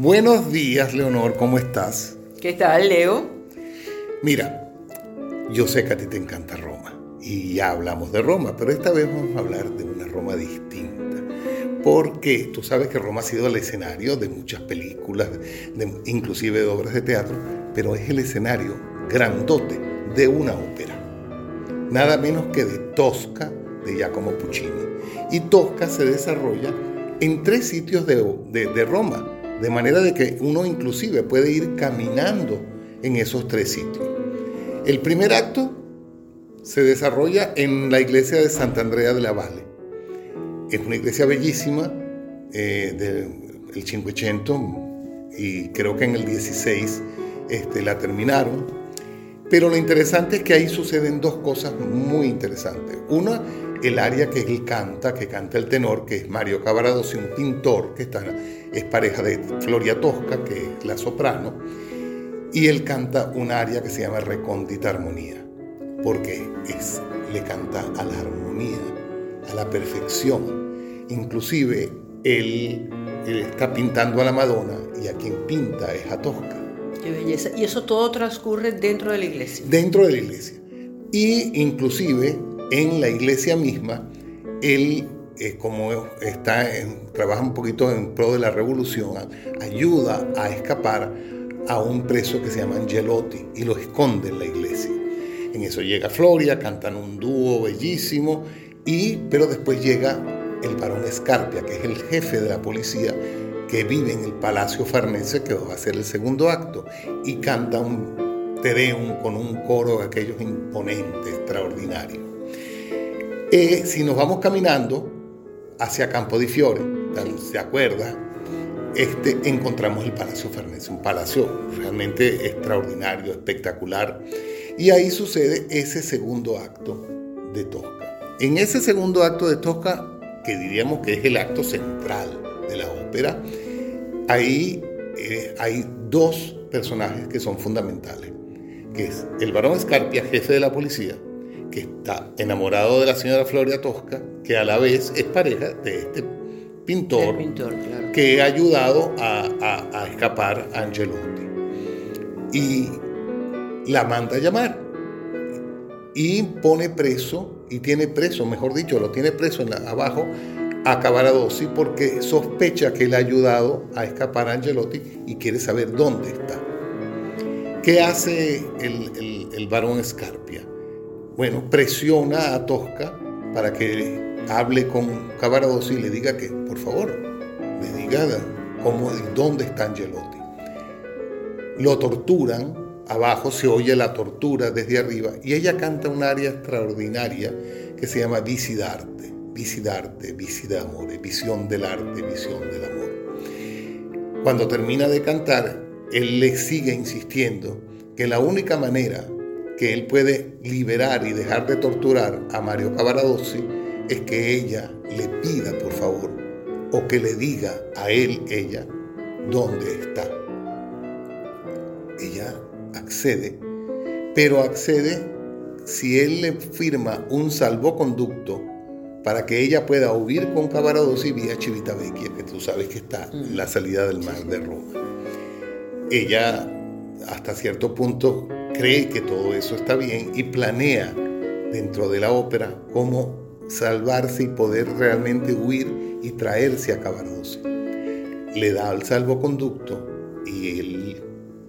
Buenos días, Leonor, ¿cómo estás? ¿Qué tal, Leo? Mira, yo sé que a ti te encanta Roma y ya hablamos de Roma, pero esta vez vamos a hablar de una Roma distinta. Porque tú sabes que Roma ha sido el escenario de muchas películas, inclusive de obras de teatro, pero es el escenario grandote de una ópera. Nada menos que de Tosca de Giacomo Puccini. Y Tosca se desarrolla en tres sitios de, de Roma de manera de que uno inclusive puede ir caminando en esos tres sitios. El primer acto se desarrolla en la iglesia de Santa Andrea de la Valle. Es una iglesia bellísima eh, del 500 y creo que en el 16 este, la terminaron. Pero lo interesante es que ahí suceden dos cosas muy interesantes. Una el área que él canta, que canta el tenor, que es Mario Cavaradossi, un pintor que está, es pareja de Floria Tosca, que es la soprano, y él canta un área que se llama Recóndita Armonía, porque es, le canta a la armonía, a la perfección. Inclusive él, él está pintando a la Madonna y a quien pinta es a Tosca. Qué belleza. Y eso todo transcurre dentro de la iglesia. Dentro de la iglesia. Y inclusive en la iglesia misma, él, eh, como está trabaja un poquito en pro de la revolución, ayuda a escapar a un preso que se llama Angelotti y lo esconde en la iglesia. En eso llega Floria, cantan un dúo bellísimo, y, pero después llega el barón Escarpia, que es el jefe de la policía, que vive en el Palacio Farnese, que va a ser el segundo acto, y canta un Te con un coro de aquellos imponentes, extraordinarios. Eh, si nos vamos caminando hacia Campo di Fiore, ¿se acuerda? Este, encontramos el Palacio Farnese, un palacio realmente extraordinario, espectacular. Y ahí sucede ese segundo acto de Tosca. En ese segundo acto de Tosca, que diríamos que es el acto central de la ópera, ahí eh, hay dos personajes que son fundamentales, que es el barón Scarpia, jefe de la policía, que está enamorado de la señora Floria Tosca, que a la vez es pareja de este pintor, que ha ayudado a, escapar a Angelotti. Y la manda a llamar y pone preso, y tiene preso, mejor dicho, lo tiene preso en abajo a Cavaradossi porque sospecha que él ha ayudado a escapar a Angelotti y quiere saber dónde está. ¿Qué hace el, el, el varón Scarpia? Bueno, presiona a Tosca para que hable con Cavaradossi y le diga que, por favor, le diga cómo dónde está Angelotti. Lo torturan, abajo se oye la tortura desde arriba y ella canta un aria extraordinaria que se llama Visidarte, Visidarte, Visida Amore, visión del arte, visión del amor. Cuando termina de cantar, él le sigue insistiendo que la única manera que él puede liberar y dejar de torturar a Mario Cavaradossi es que ella le pida, por favor, o que le diga a él, ella, dónde está. Ella accede, pero accede si él le firma un salvoconducto para que ella pueda huir con Cavaradossi vía Civitavecchia, que tú sabes que está en la salida del mar de Roma. Ella, hasta cierto punto, cree que todo eso está bien y planea dentro de la ópera cómo salvarse y poder realmente huir y traerse a Cavaradossi. Le da al salvoconducto y él,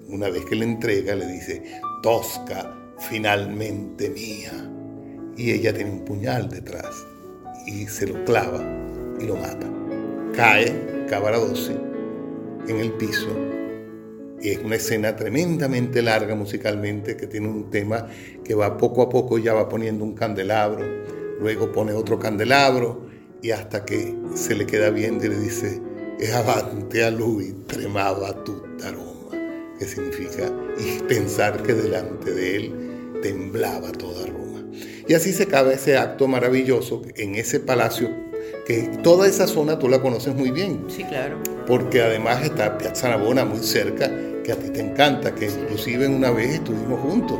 una vez que le entrega, le dice, Tosca, finalmente mía. Y ella tiene un puñal detrás y se lo clava y lo mata. Cae Cavaradossi en el piso es una escena tremendamente larga musicalmente, que tiene un tema que va poco a poco, ya va poniendo un candelabro, luego pone otro candelabro, y hasta que se le queda viendo y le dice, es avante a lui, tremaba tu Roma, que significa y pensar que delante de él temblaba toda Roma. Y así se acaba ese acto maravilloso en ese palacio, que toda esa zona tú la conoces muy bien. Sí, claro. Porque además está Piazza Navona muy cerca que a ti te encanta, que inclusive una vez estuvimos juntos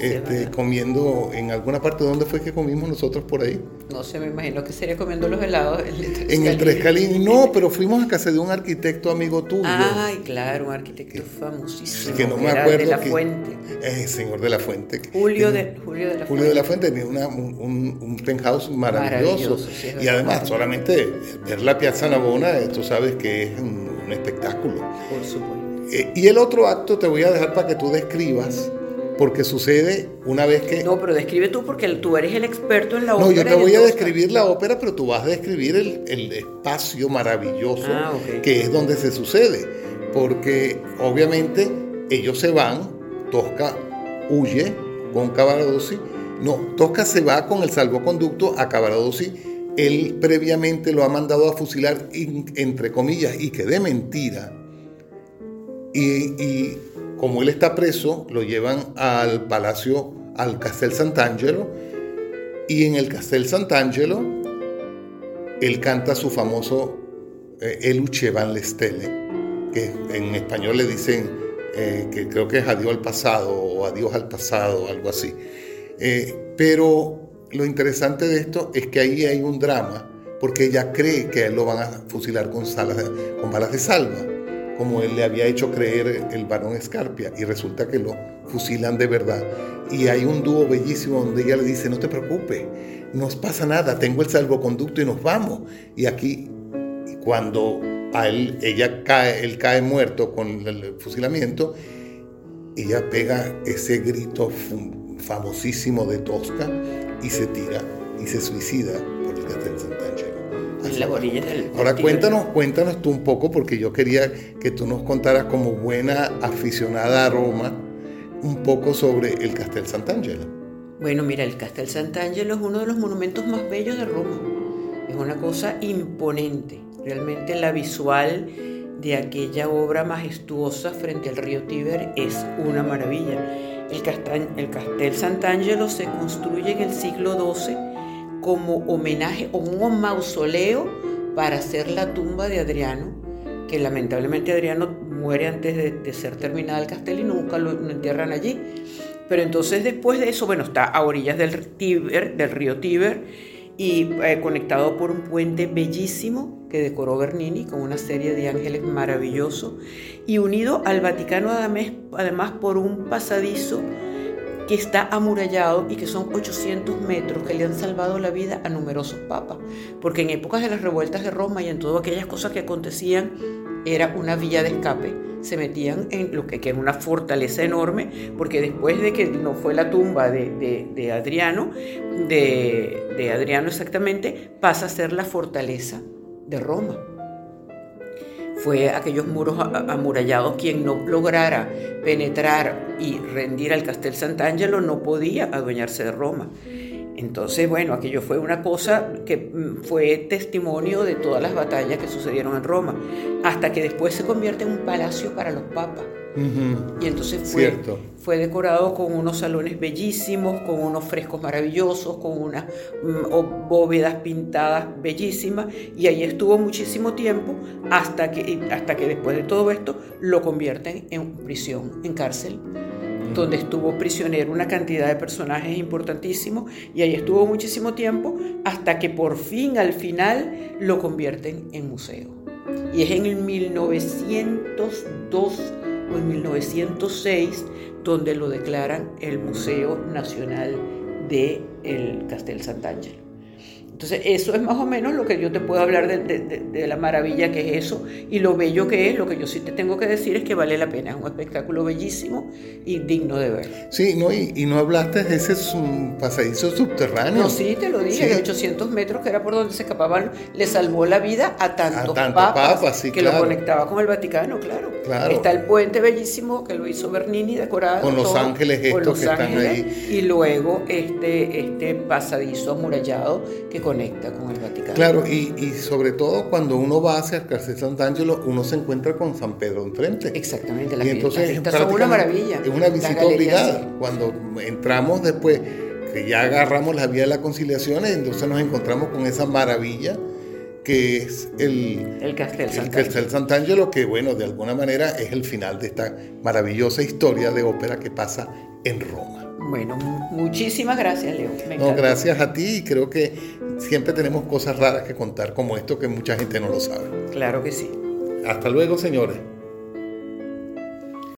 este, comiendo en alguna parte. ¿Dónde fue que comimos nosotros por ahí? No sé, me imagino que sería comiendo los helados. en el Tres Calinas. No, pero fuimos a casa de un arquitecto amigo tuyo. Ay, claro, un arquitecto famosísimo. Que no me acuerdo. De la Fuente. Eh, señor de la Fuente. Julio, de, Julio de la Fuente. Julio de la Fuente tenía un, un, penthouse maravilloso. y además, solamente ver la Piazza Navona, tú sabes que es un, espectáculo. Por supuesto. Eh, y el otro acto te voy a dejar para que tú describas, porque sucede una vez que... No, pero describe tú porque tú eres el experto en la ópera. No, yo te voy a describir la ópera, pero tú vas a describir el, espacio maravilloso ah, que es donde se sucede. Porque obviamente ellos se van, Tosca huye con Cavaradossi. No, Tosca se va con el salvoconducto a Cavaradossi. Él previamente lo ha mandado a fusilar, entre comillas, y que de mentira y, como él está preso, lo llevan al palacio, al Castel Sant'Angelo, y en el Castel Sant'Angelo él canta su famoso eh, El Uchevan Lestele, que en español le dicen eh, que creo que es adiós al pasado o adiós al pasado, algo así. Eh, pero lo interesante de esto es que ahí hay un drama, porque ella cree que él lo van a fusilar con balas de salva como él le había hecho creer el varón Escarpia, y resulta que lo fusilan de verdad. Y hay un dúo bellísimo donde ella le dice, no te preocupes, no pasa nada, tengo el salvoconducto y nos vamos. Y aquí, cuando ella cae, él cae muerto con el fusilamiento, ella pega ese grito famosísimo de Tosca y se tira y se suicida por el Castel Sant'Angelo. Ahora cuéntanos, cuéntanos tú un poco, porque yo quería que tú nos contaras como buena aficionada a Roma, un poco sobre el Castel Sant'Angelo. Bueno, mira, el Castel Sant'Angelo es uno de los monumentos más bellos de Roma. Es una cosa imponente. Realmente la visual de aquella obra majestuosa frente al río Tíber es una maravilla. El, Castel, el Castel Sant'Angelo se construye en el siglo XII como homenaje o un mausoleo para hacer la tumba de Adriano, que lamentablemente Adriano muere antes de, ser terminada el castel y nunca lo entierran allí. Pero entonces después de eso, bueno, está a orillas del, Tíber, del río Tíber y eh, conectado por un puente bellísimo que decoró Bernini con una serie de ángeles maravillosos y unido al Vaticano además por un pasadizo que está amurallado y que son 800 metros que le han salvado la vida a numerosos papas, porque en épocas de las revueltas de Roma y en todas aquellas cosas que acontecían era una vía de escape, se metían en lo que, era una fortaleza enorme, porque después de que no fue la tumba de, Adriano, de, de Adriano exactamente, pasa a ser la fortaleza de Roma fue aquellos muros amurallados quien no lograra penetrar y rendir al Castel Sant'Angelo no podía adueñarse de Roma. Entonces, bueno, aquello fue una cosa que mm, fue testimonio de todas las batallas que sucedieron en Roma, hasta que después se convierte en un palacio para los papas. Y entonces fue, fue, decorado con unos salones bellísimos, con unos frescos maravillosos, con unas mm, bóvedas pintadas bellísimas, y ahí estuvo muchísimo tiempo hasta que, hasta que después de todo esto lo convierten en prisión, en cárcel donde estuvo prisionero una cantidad de personajes importantísimos y ahí estuvo muchísimo tiempo hasta que por fin al final lo convierten en museo. Y es en el 1902 o en 1906 donde lo declaran el Museo Nacional de el Castel Sant'Angelo. Entonces, eso es más o menos lo que yo te puedo hablar de, la maravilla que es eso y lo bello que es. Lo que yo sí te tengo que decir es que vale la pena. Es un espectáculo bellísimo y digno de ver. Sí, no, y, no hablaste de ese pasadizo subterráneo. No, sí, te lo dije, de 800 metros, que era por donde se escapaban. Le salvó la vida a tantos, papas, que lo conectaba con el Vaticano, claro. claro. Está el puente bellísimo que lo hizo Bernini, decorado. Con los ángeles estos que están ahí. Y luego este, este pasadizo amurallado que conecta con el Vaticano. Claro, y, y sobre todo cuando uno va hacia el Castel Sant'Angelo, uno se encuentra con San Pedro enfrente. Exactamente, la y entonces es una maravilla. Es una visita obligada. Cuando entramos después, que ya agarramos la vía de la conciliación, entonces nos encontramos con esa maravilla que es el, el Castel Sant'Angelo, que bueno, de alguna manera es el final de esta maravillosa historia de ópera que pasa en Roma. Bueno, muchísimas gracias, Leo. no, gracias a ti creo que siempre tenemos cosas raras que contar como esto que mucha gente no lo sabe. Claro que sí. Hasta luego, señores.